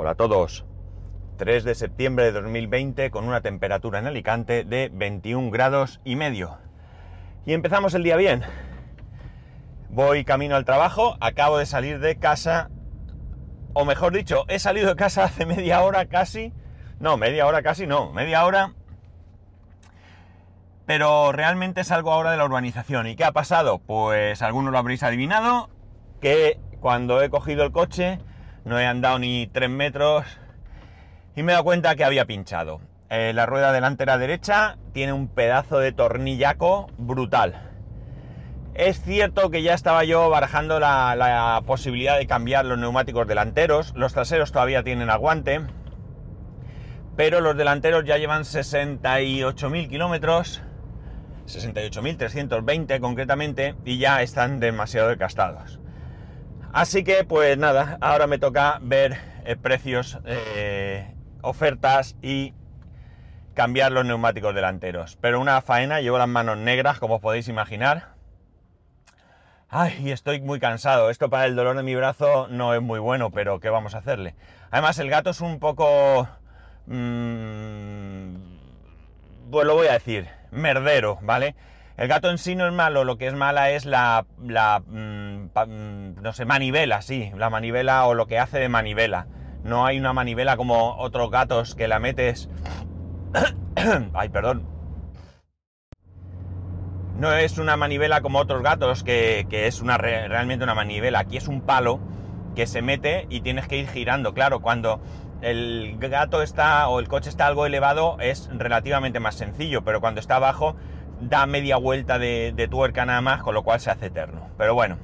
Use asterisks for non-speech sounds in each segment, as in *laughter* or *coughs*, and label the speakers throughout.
Speaker 1: Hola a todos. 3 de septiembre de 2020 con una temperatura en Alicante de 21 grados y medio. Y empezamos el día bien. Voy camino al trabajo, acabo de salir de casa, o mejor dicho, he salido de casa hace media hora casi. No, media hora casi no, media hora. Pero realmente salgo ahora de la urbanización. ¿Y qué ha pasado? Pues algunos lo habréis adivinado, que cuando he cogido el coche no he andado ni 3 metros y me he dado cuenta que había pinchado. Eh, la rueda delantera derecha tiene un pedazo de tornillaco brutal. Es cierto que ya estaba yo barajando la, posibilidad de cambiar los neumáticos delanteros, los traseros todavía tienen aguante, pero los delanteros ya llevan 68.000 kilómetros, 68.320 concretamente, y ya están demasiado desgastados. Así que pues nada, ahora me toca ver eh, precios, eh, ofertas y cambiar los neumáticos delanteros. Pero una faena, llevo las manos negras como os podéis imaginar. Ay, estoy muy cansado. Esto para el dolor de mi brazo no es muy bueno, pero ¿qué vamos a hacerle? Además, el gato es un poco... Mmm, pues lo voy a decir, merdero, ¿vale? El gato en sí no es malo, lo que es mala es la, la pa, mmm, no sé, manivela, sí, la manivela o lo que hace de manivela. No hay una manivela como otros gatos que la metes... *coughs* Ay, perdón. No es una manivela como otros gatos que, que es una, realmente una manivela. Aquí es un palo que se mete y tienes que ir girando. Claro, cuando el gato está o el coche está algo elevado es relativamente más sencillo, pero cuando está abajo da media vuelta de, tuerca nada más, con lo cual se hace eterno. Pero bueno,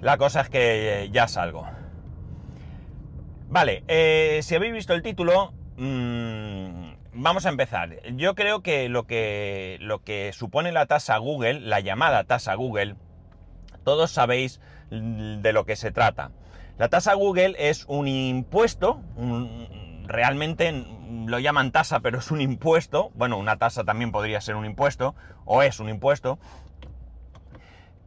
Speaker 1: la cosa es que ya salgo. Vale, eh, si habéis visto el título, mmm, vamos a empezar. Yo creo que lo, que lo que supone la tasa Google, la llamada tasa Google, todos sabéis de lo que se trata. La tasa Google es un impuesto, un, realmente lo llaman tasa, pero es un impuesto, bueno, una tasa también podría ser un impuesto, o es un impuesto,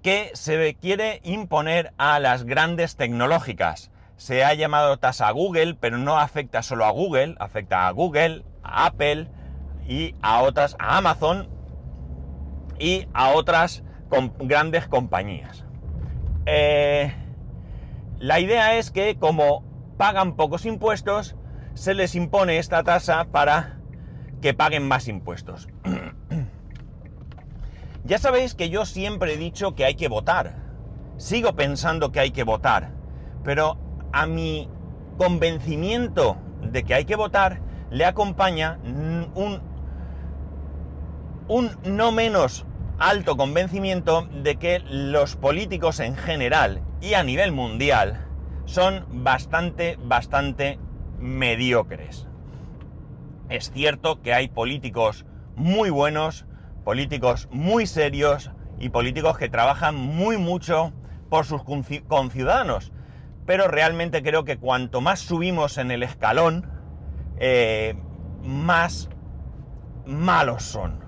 Speaker 1: que se quiere imponer a las grandes tecnológicas. Se ha llamado tasa Google, pero no afecta solo a Google, afecta a Google, a Apple y a otras, a Amazon y a otras grandes compañías. Eh, la idea es que como pagan pocos impuestos, se les impone esta tasa para que paguen más impuestos. *clears throat* ya sabéis que yo siempre he dicho que hay que votar. Sigo pensando que hay que votar. Pero a mi convencimiento de que hay que votar le acompaña un, no menos alto convencimiento de que los políticos en general y a nivel mundial son bastante, bastante mediocres. Es cierto que hay políticos muy buenos, políticos muy serios y políticos que trabajan muy mucho por sus conciudadanos, pero realmente creo que cuanto más subimos en el escalón, eh, más malos son.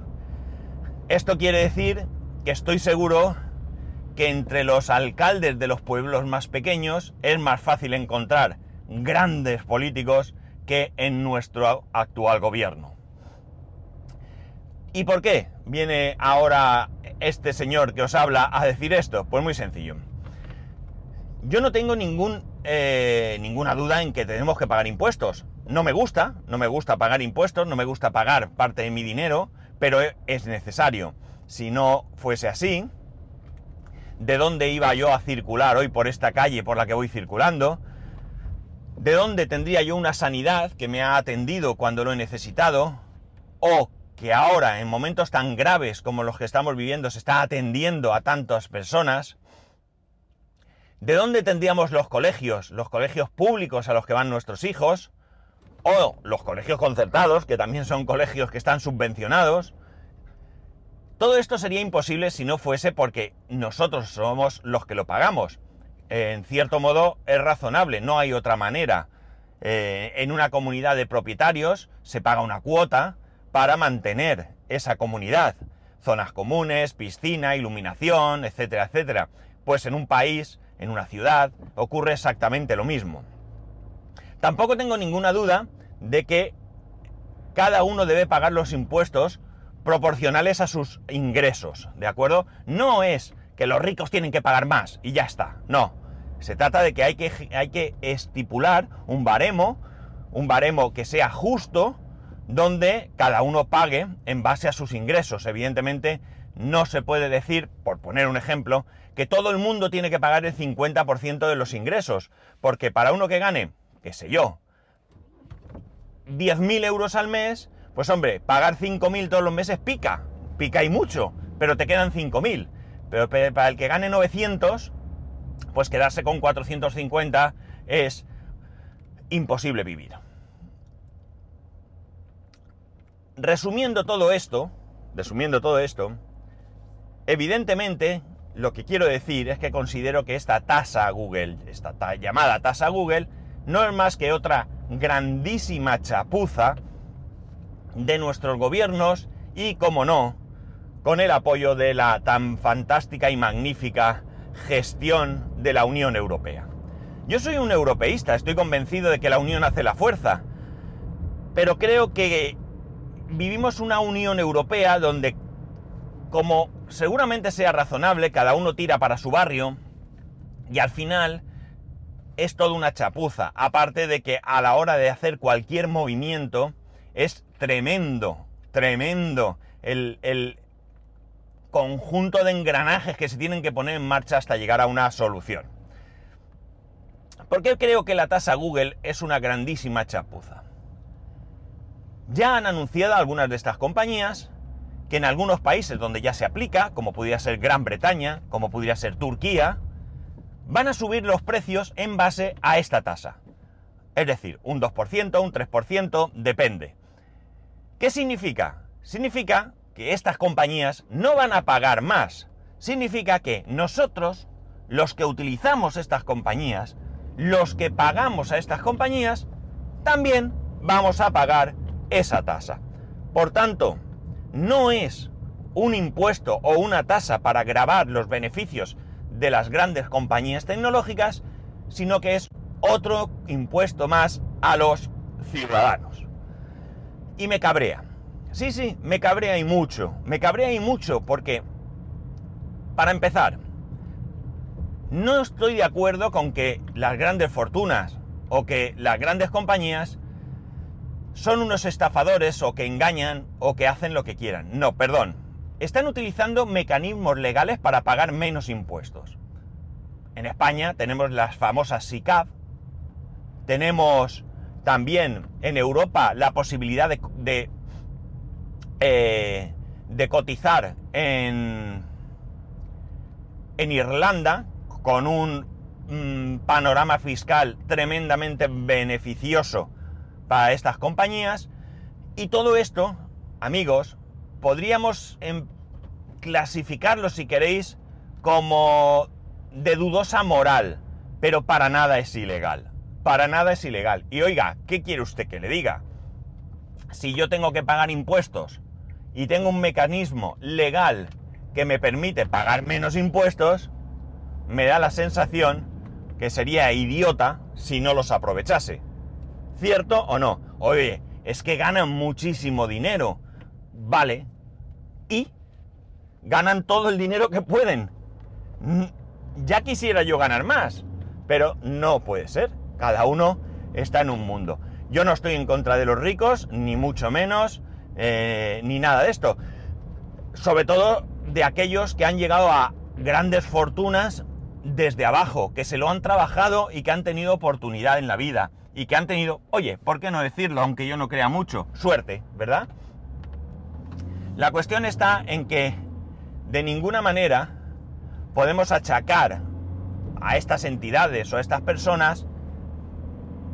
Speaker 1: Esto quiere decir que estoy seguro que entre los alcaldes de los pueblos más pequeños es más fácil encontrar grandes políticos que en nuestro actual gobierno. ¿Y por qué viene ahora este señor que os habla a decir esto? Pues muy sencillo. Yo no tengo eh, ninguna duda en que tenemos que pagar impuestos. No me gusta, no me gusta pagar impuestos, no me gusta pagar parte de mi dinero, pero es necesario. Si no fuese así, ¿de dónde iba yo a circular hoy por esta calle por la que voy circulando? ¿De dónde tendría yo una sanidad que me ha atendido cuando lo he necesitado? ¿O que ahora, en momentos tan graves como los que estamos viviendo, se está atendiendo a tantas personas? ¿De dónde tendríamos los colegios, los colegios públicos a los que van nuestros hijos? ¿O los colegios concertados, que también son colegios que están subvencionados? Todo esto sería imposible si no fuese porque nosotros somos los que lo pagamos en cierto modo es razonable, no hay otra manera. Eh, en una comunidad de propietarios se paga una cuota para mantener esa comunidad. Zonas comunes, piscina, iluminación, etcétera, etcétera. Pues en un país, en una ciudad, ocurre exactamente lo mismo. Tampoco tengo ninguna duda de que cada uno debe pagar los impuestos proporcionales a sus ingresos, ¿de acuerdo? No es que los ricos tienen que pagar más y ya está, no. Se trata de que hay que, hay que estipular un baremo, un baremo que sea justo, donde cada uno pague en base a sus ingresos. Evidentemente, no se puede decir, por poner un ejemplo, que todo el mundo tiene que pagar el 50% de los ingresos, porque para uno que gane, qué sé yo, 10.000 euros al mes, pues hombre, pagar 5.000 todos los meses pica, pica y mucho, pero te quedan 5.000. Pero para el que gane 900, pues quedarse con 450 es imposible vivir. Resumiendo todo esto, resumiendo todo esto, evidentemente lo que quiero decir es que considero que esta tasa Google, esta llamada tasa Google, no es más que otra grandísima chapuza de nuestros gobiernos y, como no, con el apoyo de la tan fantástica y magnífica gestión de la Unión Europea. Yo soy un europeísta, estoy convencido de que la Unión hace la fuerza, pero creo que vivimos una Unión Europea donde, como seguramente sea razonable, cada uno tira para su barrio y al final es toda una chapuza, aparte de que a la hora de hacer cualquier movimiento es tremendo, tremendo el, el conjunto de engranajes que se tienen que poner en marcha hasta llegar a una solución. ¿Por qué creo que la tasa Google es una grandísima chapuza? Ya han anunciado algunas de estas compañías que en algunos países donde ya se aplica, como pudiera ser Gran Bretaña, como pudiera ser Turquía, van a subir los precios en base a esta tasa. Es decir, un 2%, un 3%, depende. ¿Qué significa? Significa que estas compañías no van a pagar más. Significa que nosotros, los que utilizamos estas compañías, los que pagamos a estas compañías, también vamos a pagar esa tasa. Por tanto, no es un impuesto o una tasa para grabar los beneficios de las grandes compañías tecnológicas, sino que es otro impuesto más a los ciudadanos. Y me cabrea. Sí, sí, me cabrea y mucho. Me cabrea y mucho porque, para empezar, no estoy de acuerdo con que las grandes fortunas o que las grandes compañías son unos estafadores o que engañan o que hacen lo que quieran. No, perdón. Están utilizando mecanismos legales para pagar menos impuestos. En España tenemos las famosas SICAV, tenemos también en Europa la posibilidad de, de eh, de cotizar en, en Irlanda con un mm, panorama fiscal tremendamente beneficioso para estas compañías. Y todo esto, amigos, podríamos em, clasificarlo, si queréis, como de dudosa moral, pero para nada es ilegal. Para nada es ilegal. Y oiga, ¿qué quiere usted que le diga? Si yo tengo que pagar impuestos y tengo un mecanismo legal que me permite pagar menos impuestos, me da la sensación que sería idiota si no los aprovechase. ¿Cierto o no? Oye, es que ganan muchísimo dinero. Vale. ¿Y? Ganan todo el dinero que pueden. Ya quisiera yo ganar más, pero no puede ser. Cada uno está en un mundo. Yo no estoy en contra de los ricos, ni mucho menos. Eh, ni nada de esto. Sobre todo de aquellos que han llegado a grandes fortunas desde abajo, que se lo han trabajado y que han tenido oportunidad en la vida. Y que han tenido, oye, ¿por qué no decirlo? Aunque yo no crea mucho, suerte, ¿verdad? La cuestión está en que de ninguna manera podemos achacar a estas entidades o a estas personas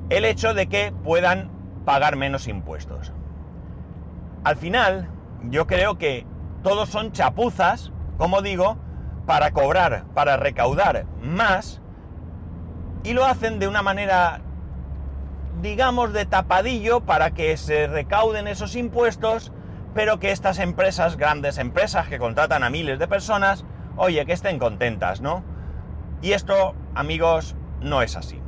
Speaker 1: el hecho de que puedan pagar menos impuestos. Al final, yo creo que todos son chapuzas, como digo, para cobrar, para recaudar más, y lo hacen de una manera, digamos, de tapadillo para que se recauden esos impuestos, pero que estas empresas, grandes empresas que contratan a miles de personas, oye, que estén contentas, ¿no? Y esto, amigos, no es así.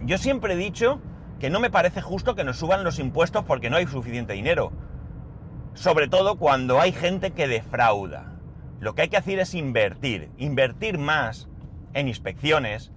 Speaker 1: Yo siempre he dicho que no me parece justo que nos suban los impuestos porque no hay suficiente dinero. Sobre todo cuando hay gente que defrauda. Lo que hay que hacer es invertir, invertir más en inspecciones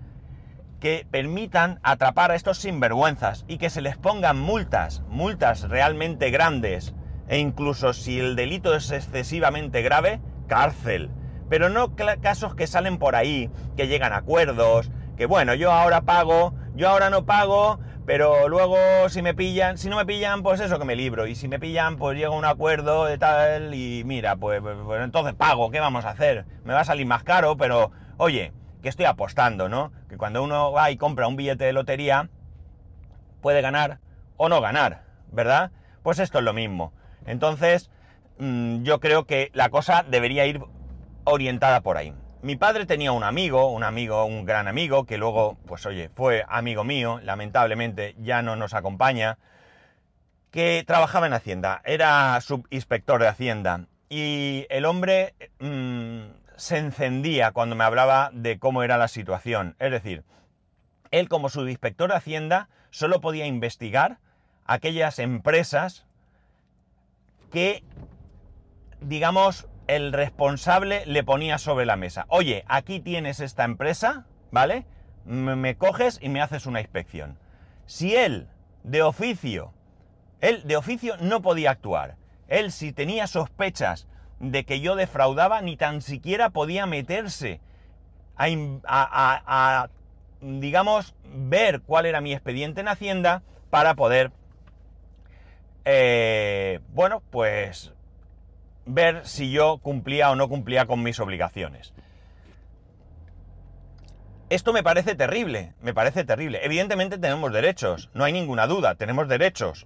Speaker 1: que permitan atrapar a estos sinvergüenzas y que se les pongan multas, multas realmente grandes, e incluso si el delito es excesivamente grave, cárcel. Pero no casos que salen por ahí, que llegan a acuerdos, que bueno, yo ahora pago, yo ahora no pago, pero luego si me pillan, si no me pillan, pues eso que me libro, y si me pillan, pues llega un acuerdo de tal, y mira, pues, pues, entonces pago, ¿qué vamos a hacer? Me va a salir más caro, pero oye, que estoy apostando, ¿no? Que cuando uno va y compra un billete de lotería, puede ganar o no ganar, ¿verdad? Pues esto es lo mismo. Entonces, mm, yo creo que la cosa debería ir orientada por ahí. Mi padre tenía un amigo, un amigo, un gran amigo, que luego, pues oye, fue amigo mío, lamentablemente ya no nos acompaña, que trabajaba en Hacienda, era subinspector de Hacienda. Y el hombre mm, se encendía cuando me hablaba de cómo era la situación. Es decir, él como subinspector de Hacienda solo podía investigar aquellas empresas que, digamos, el responsable le ponía sobre la mesa. Oye, aquí tienes esta empresa, ¿vale? Me, coges y me haces una inspección. Si él, de oficio, él de oficio no podía actuar. Él, si tenía sospechas de que yo defraudaba, ni tan siquiera podía meterse a, digamos, ver cuál era mi expediente en Hacienda para poder eh, bueno, pues ver si yo cumplía o no cumplía con mis obligaciones. Esto me parece terrible, me parece terrible. Evidentemente tenemos derechos, no hay ninguna duda, tenemos derechos.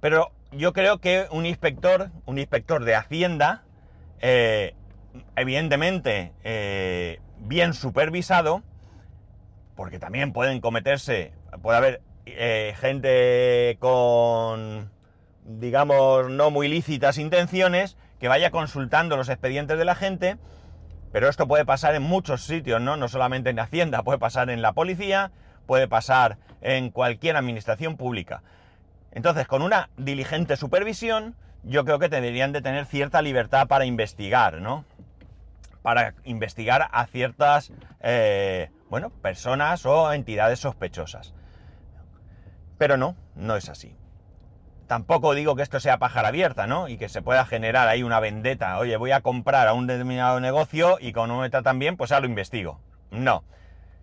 Speaker 1: Pero yo creo que un inspector, un inspector de Hacienda, eh, evidentemente eh, bien supervisado, porque también pueden cometerse, puede haber eh, gente con, digamos, no muy lícitas intenciones, que vaya consultando los expedientes de la gente, pero esto puede pasar en muchos sitios, ¿no? No solamente en Hacienda, puede pasar en la policía, puede pasar en cualquier administración pública. Entonces, con una diligente supervisión, yo creo que deberían de tener cierta libertad para investigar, ¿no? Para investigar a ciertas, eh, bueno, personas o entidades sospechosas. Pero no, no es así. Tampoco digo que esto sea pájara abierta, ¿no? Y que se pueda generar ahí una vendetta. Oye, voy a comprar a un determinado negocio y como no me tratan bien, pues ya lo investigo. No.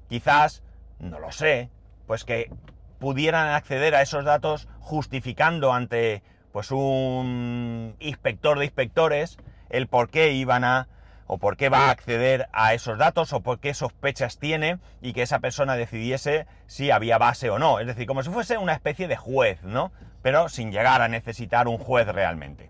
Speaker 1: Quizás, no lo sé, pues que pudieran acceder a esos datos justificando ante pues un inspector de inspectores el por qué iban a o por qué va a acceder a esos datos o por qué sospechas tiene y que esa persona decidiese si había base o no. Es decir, como si fuese una especie de juez, ¿no? Pero sin llegar a necesitar un juez realmente.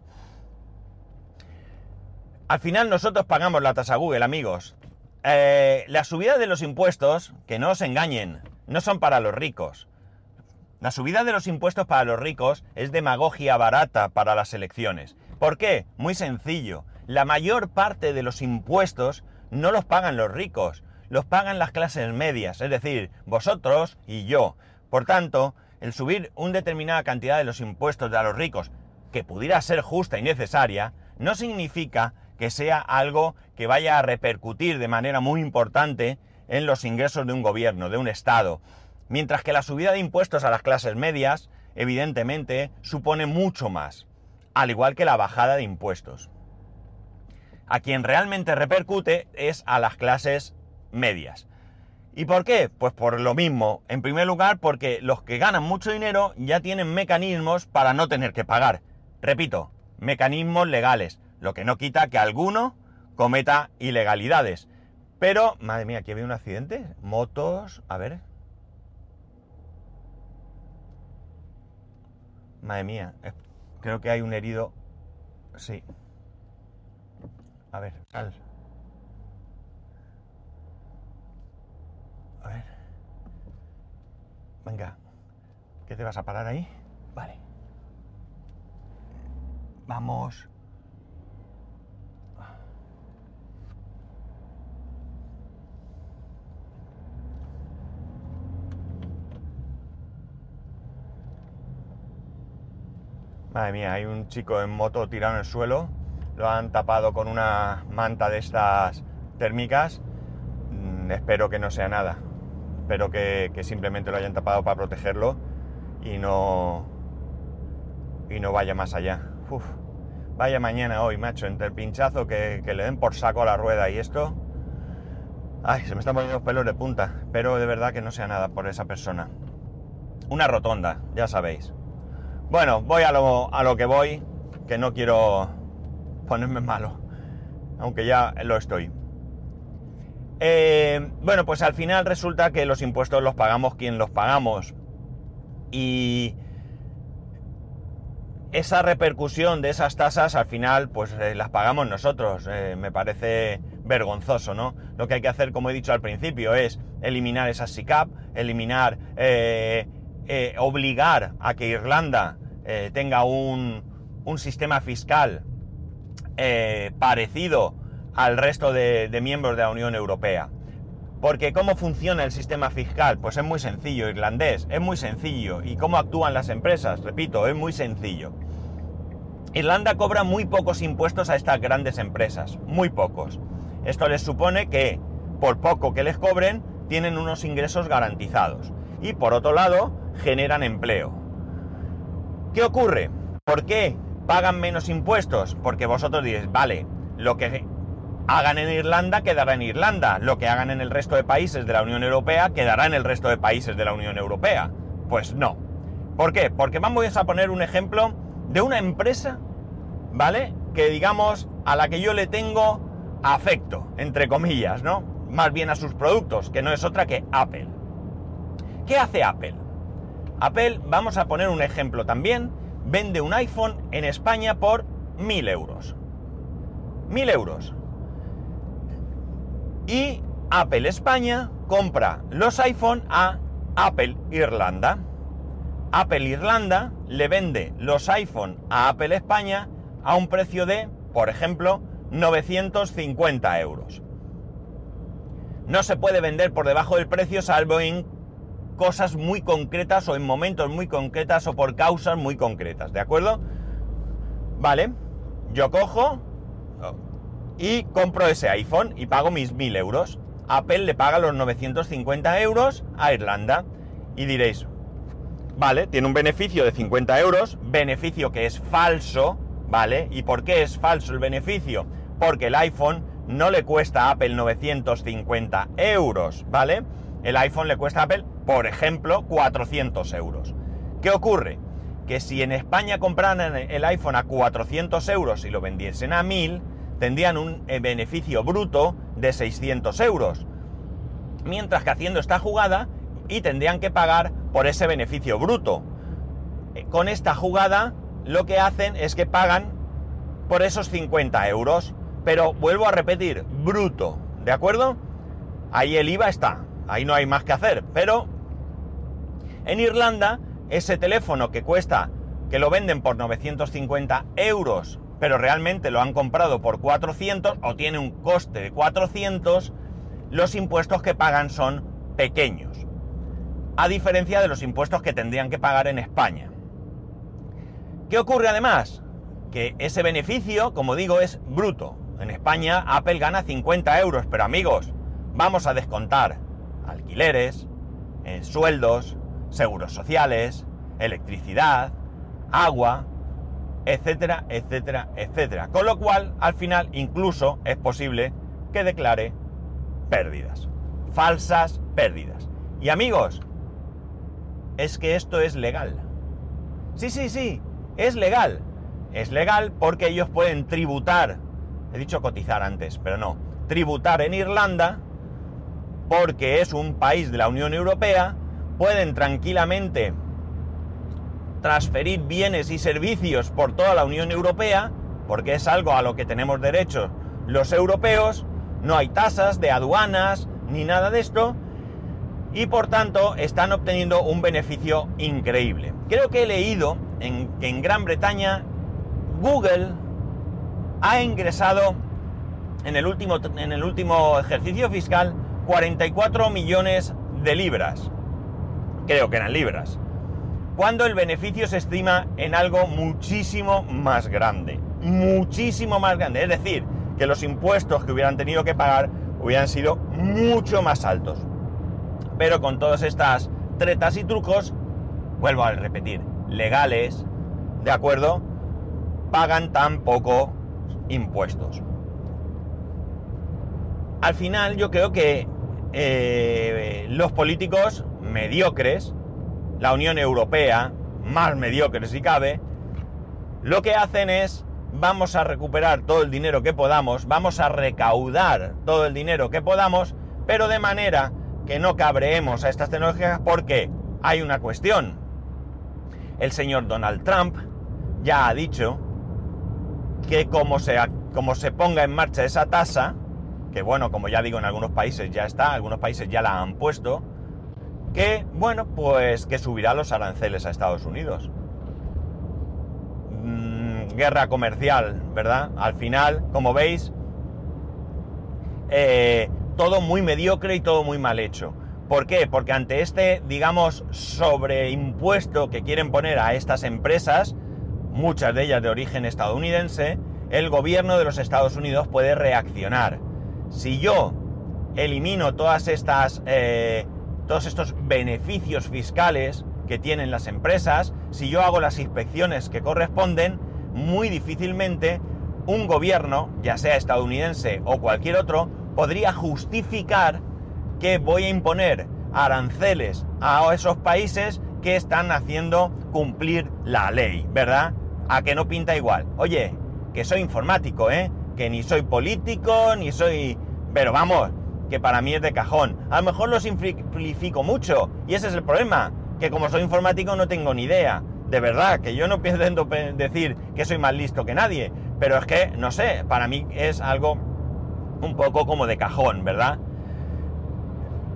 Speaker 1: Al final nosotros pagamos la tasa Google, amigos. Eh, la subida de los impuestos, que no os engañen, no son para los ricos. La subida de los impuestos para los ricos es demagogia barata para las elecciones. ¿Por qué? Muy sencillo la mayor parte de los impuestos no los pagan los ricos, los pagan las clases medias, es decir, vosotros y yo. Por tanto, el subir una determinada cantidad de los impuestos de los ricos, que pudiera ser justa y necesaria, no significa que sea algo que vaya a repercutir de manera muy importante en los ingresos de un gobierno, de un Estado. Mientras que la subida de impuestos a las clases medias, evidentemente, supone mucho más, al igual que la bajada de impuestos a quien realmente repercute es a las clases medias. ¿Y por qué? Pues por lo mismo. En primer lugar, porque los que ganan mucho dinero ya tienen mecanismos para no tener que pagar. Repito, mecanismos legales, lo que no quita que alguno cometa ilegalidades. Pero, madre mía, aquí había un accidente. Motos, a ver. Madre mía, creo que hay un herido. Sí. A ver, sal. Venga, ¿qué te vas a parar ahí? Vale. Vamos. Madre mía, hay un chico en moto tirado en el suelo. Lo han tapado con una manta de estas térmicas. Mm, espero que no sea nada. Espero que, simplemente lo hayan tapado para protegerlo y no, y no vaya más allá. Vaya mañana hoy, macho, entre el pinchazo que, que le den por saco a la rueda y esto. Ay, se me están poniendo los pelos de punta. Pero de verdad que no sea nada por esa persona. Una rotonda, ya sabéis. Bueno, voy a lo, a lo que voy, que no quiero ponerme malo, aunque ya lo estoy. Eh, bueno, pues al final resulta que los impuestos los pagamos quien los pagamos. Y esa repercusión de esas tasas al final pues eh, las pagamos nosotros. Eh, me parece vergonzoso, ¿no? Lo que hay que hacer, como he dicho al principio, es eliminar esas SICAP, eliminar, obligar a que Irlanda tenga un, un, sistema fiscal parecido al resto de, miembros de la Unión Europea. Porque ¿cómo funciona el sistema fiscal? Pues es muy sencillo, irlandés, es muy sencillo. ¿Y cómo actúan las empresas? Repito, es muy sencillo. Irlanda cobra muy pocos impuestos a estas grandes empresas, muy pocos. Esto les supone que, por poco que les cobren, tienen unos ingresos garantizados. Y por otro lado, generan empleo. ¿Qué ocurre? ¿Por qué pagan menos impuestos? Porque vosotros diréis, vale, lo que hagan en Irlanda quedará en Irlanda, lo que hagan en el resto de países de la Unión Europea quedará en el resto de países de la Unión Europea. Pues no. ¿Por qué? Porque vamos a poner un ejemplo de una empresa, ¿vale? Que digamos a la que yo le tengo afecto, entre comillas, ¿no? Más bien a sus productos, que no es otra que Apple. ¿Qué hace Apple? Apple, vamos a poner un ejemplo también, vende un iPhone en España por 1000 euros. 1000 euros. Y Apple España compra los iPhone a Apple Irlanda. Apple Irlanda le vende los iPhone a Apple España a un precio de, por ejemplo, 950 euros. No se puede vender por debajo del precio salvo en cosas muy concretas o en momentos muy concretas o por causas muy concretas, ¿de acuerdo? Vale, yo cojo, y compro ese iPhone y pago mis 1000 euros. Apple le paga los 950 euros a Irlanda. Y diréis, vale, tiene un beneficio de 50 euros, beneficio que es falso, ¿vale? ¿Y por qué es falso el beneficio? Porque el iPhone no le cuesta a Apple 950 euros, ¿vale? El iPhone le cuesta a Apple, por ejemplo, 400 euros. ¿Qué ocurre? Que si en España compraran el iPhone a 400 euros y lo vendiesen a 1000, tendrían un eh, beneficio bruto de 600 euros. Mientras que haciendo esta jugada y tendrían que pagar por ese beneficio bruto. Eh, con esta jugada lo que hacen es que pagan por esos 50 euros. Pero vuelvo a repetir, bruto. ¿De acuerdo? Ahí el IVA está. Ahí no hay más que hacer. Pero en Irlanda, ese teléfono que cuesta, que lo venden por 950 euros pero realmente lo han comprado por 400 o tiene un coste de 400, los impuestos que pagan son pequeños. A diferencia de los impuestos que tendrían que pagar en España. ¿Qué ocurre además? Que ese beneficio, como digo, es bruto. En España Apple gana 50 euros, pero amigos, vamos a descontar alquileres, eh, sueldos, seguros sociales, electricidad, agua, etcétera, etcétera, etcétera. Con lo cual, al final, incluso es posible que declare pérdidas. Falsas pérdidas. Y amigos, es que esto es legal. Sí, sí, sí, es legal. Es legal porque ellos pueden tributar, he dicho cotizar antes, pero no, tributar en Irlanda porque es un país de la Unión Europea, pueden tranquilamente transferir bienes y servicios por toda la Unión Europea, porque es algo a lo que tenemos derecho los europeos, no hay tasas de aduanas ni nada de esto, y por tanto están obteniendo un beneficio increíble. Creo que he leído que en Gran Bretaña Google ha ingresado en el último, en el último ejercicio fiscal 44 millones de libras. Creo que eran libras. Cuando el beneficio se estima en algo muchísimo más grande. Muchísimo más grande. Es decir, que los impuestos que hubieran tenido que pagar hubieran sido mucho más altos. Pero con todas estas tretas y trucos, vuelvo a repetir, legales, ¿de acuerdo? Pagan tan poco impuestos. Al final yo creo que eh, los políticos mediocres, la Unión Europea, más mediocre si cabe, lo que hacen es vamos a recuperar todo el dinero que podamos, vamos a recaudar todo el dinero que podamos, pero de manera que no cabreemos a estas tecnologías porque hay una cuestión. El señor Donald Trump ya ha dicho que como se, como se ponga en marcha esa tasa, que bueno, como ya digo, en algunos países ya está, algunos países ya la han puesto, que, bueno, pues que subirá los aranceles a Estados Unidos. Mm, guerra comercial, ¿verdad? Al final, como veis, eh, todo muy mediocre y todo muy mal hecho. ¿Por qué? Porque ante este, digamos, sobreimpuesto que quieren poner a estas empresas, muchas de ellas de origen estadounidense, el gobierno de los Estados Unidos puede reaccionar. Si yo elimino todas estas eh, todos estos beneficios fiscales que tienen las empresas, si yo hago las inspecciones que corresponden, muy difícilmente un gobierno, ya sea estadounidense o cualquier otro, podría justificar que voy a imponer aranceles a esos países que están haciendo cumplir la ley, ¿verdad? A que no pinta igual. Oye, que soy informático, ¿eh? Que ni soy político, ni soy... Pero vamos, que para mí es de cajón. A lo mejor lo simplifico mucho y ese es el problema, que como soy informático no tengo ni idea. De verdad, que yo no *laughs* pienso decir que soy más listo que nadie, pero es que, no sé, para mí es algo un poco como de cajón, ¿verdad?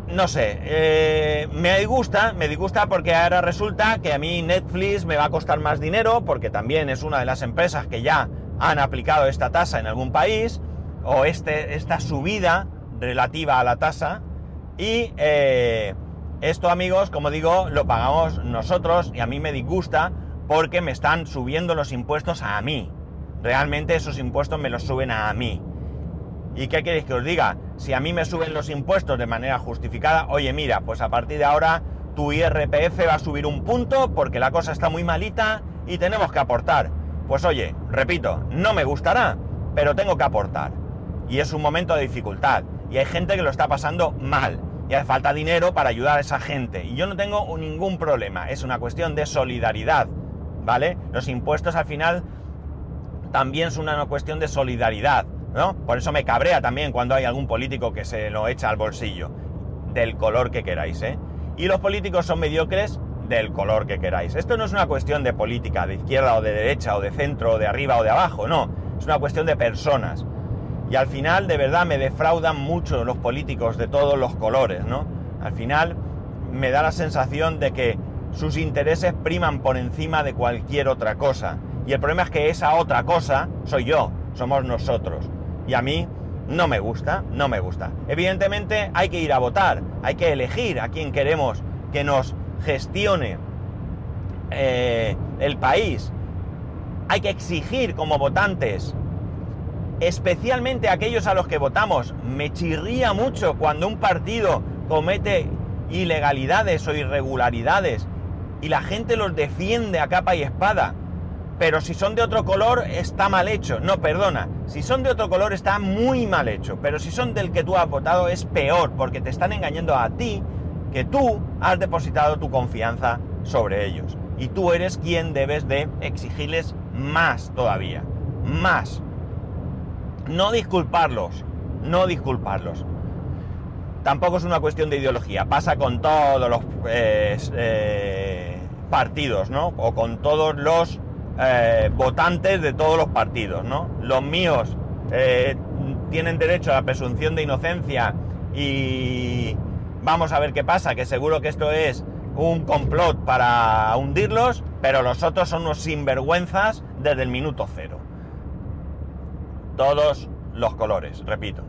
Speaker 1: No sé, eh, me disgusta, me disgusta porque ahora resulta que a mí Netflix me va a costar más dinero porque también es una de las empresas que ya han aplicado esta tasa en algún país o este, esta subida relativa a la tasa y eh, esto amigos, como digo, lo pagamos nosotros y a mí me disgusta porque me están subiendo los impuestos a mí. Realmente esos impuestos me los suben a mí. ¿Y qué queréis que os diga? Si a mí me suben los impuestos de manera justificada, oye mira, pues a partir de ahora tu IRPF va a subir un punto porque la cosa está muy malita y tenemos que aportar. Pues oye, repito, no me gustará, pero tengo que aportar. Y es un momento de dificultad y hay gente que lo está pasando mal y hace falta dinero para ayudar a esa gente. Y yo no tengo ningún problema, es una cuestión de solidaridad, ¿vale? Los impuestos al final también son una cuestión de solidaridad, ¿no? Por eso me cabrea también cuando hay algún político que se lo echa al bolsillo, del color que queráis, ¿eh? Y los políticos son mediocres del color que queráis. Esto no es una cuestión de política, de izquierda o de derecha, o de centro, o de arriba o de abajo, no. Es una cuestión de personas. Y al final, de verdad, me defraudan mucho los políticos de todos los colores, ¿no? Al final, me da la sensación de que sus intereses priman por encima de cualquier otra cosa. Y el problema es que esa otra cosa soy yo, somos nosotros. Y a mí no me gusta, no me gusta. Evidentemente hay que ir a votar, hay que elegir a quien queremos que nos gestione eh, el país. Hay que exigir como votantes especialmente aquellos a los que votamos. Me chirría mucho cuando un partido comete ilegalidades o irregularidades y la gente los defiende a capa y espada. Pero si son de otro color está mal hecho. No, perdona. Si son de otro color está muy mal hecho. Pero si son del que tú has votado es peor porque te están engañando a ti que tú has depositado tu confianza sobre ellos. Y tú eres quien debes de exigirles más todavía. Más. No disculparlos, no disculparlos. Tampoco es una cuestión de ideología, pasa con todos los eh, eh, partidos, ¿no? O con todos los eh, votantes de todos los partidos, ¿no? Los míos tienen derecho a la presunción de inocencia y vamos a ver qué pasa, que seguro que esto es un complot para hundirlos, pero los otros son unos sinvergüenzas desde el minuto cero todos los colores, repito.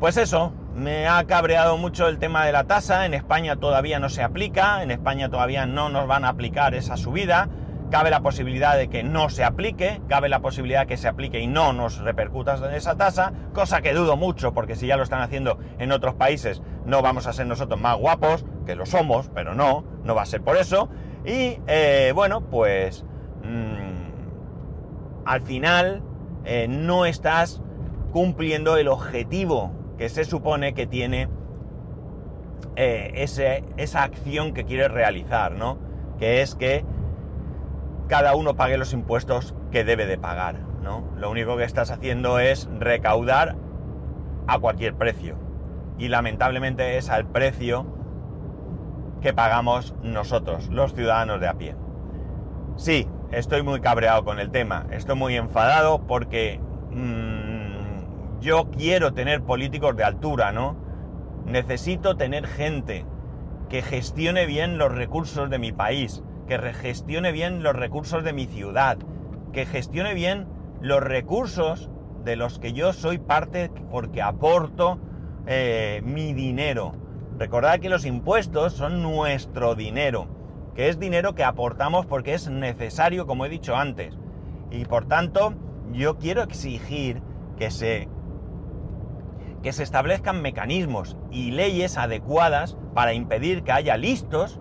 Speaker 1: Pues eso, me ha cabreado mucho el tema de la tasa, en España todavía no se aplica, en España todavía no nos van a aplicar esa subida, cabe la posibilidad de que no se aplique, cabe la posibilidad de que se aplique y no nos repercuta en esa tasa, cosa que dudo mucho porque si ya lo están haciendo en otros países no vamos a ser nosotros más guapos, que lo somos, pero no, no va a ser por eso. Y eh, bueno, pues mm, al final eh, no estás cumpliendo el objetivo que se supone que tiene eh, esa acción que quieres realizar, ¿no? Que es que cada uno pague los impuestos que debe de pagar, ¿no? Lo único que estás haciendo es recaudar a cualquier precio. Y lamentablemente es al precio que pagamos nosotros, los ciudadanos de a pie. Sí, estoy muy cabreado con el tema, estoy muy enfadado porque mm, yo quiero tener políticos de altura, ¿no? Necesito tener gente que gestione bien los recursos de mi país, que gestione bien los recursos de mi ciudad, que gestione bien los recursos de los que yo soy parte porque aporto eh, mi dinero. Recordad que los impuestos son nuestro dinero, que es dinero que aportamos porque es necesario, como he dicho antes. Y por tanto, yo quiero exigir que se, que se establezcan mecanismos y leyes adecuadas para impedir que haya listos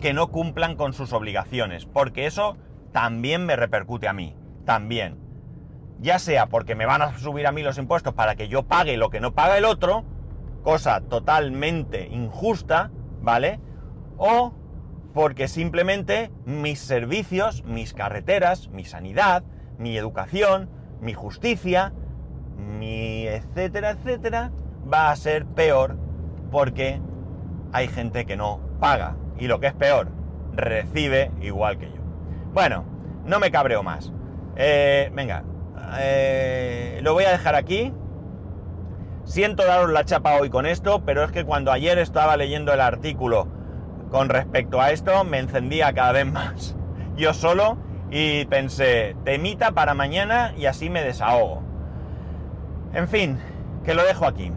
Speaker 1: que no cumplan con sus obligaciones, porque eso también me repercute a mí, también. Ya sea porque me van a subir a mí los impuestos para que yo pague lo que no paga el otro, cosa totalmente injusta, ¿vale? O porque simplemente mis servicios, mis carreteras, mi sanidad, mi educación, mi justicia, mi etcétera, etcétera, va a ser peor porque hay gente que no paga y lo que es peor, recibe igual que yo. Bueno, no me cabreo más. Eh, venga, eh, lo voy a dejar aquí. Siento daros la chapa hoy con esto, pero es que cuando ayer estaba leyendo el artículo con respecto a esto, me encendía cada vez más yo solo y pensé, temita para mañana y así me desahogo. En fin, que lo dejo aquí.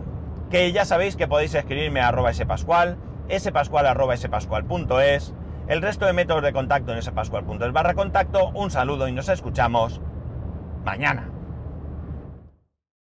Speaker 1: Que ya sabéis que podéis escribirme a arroba spascual, spascual arroba spascual.es, el resto de métodos de contacto en spascual.es barra contacto. Un saludo y nos escuchamos mañana.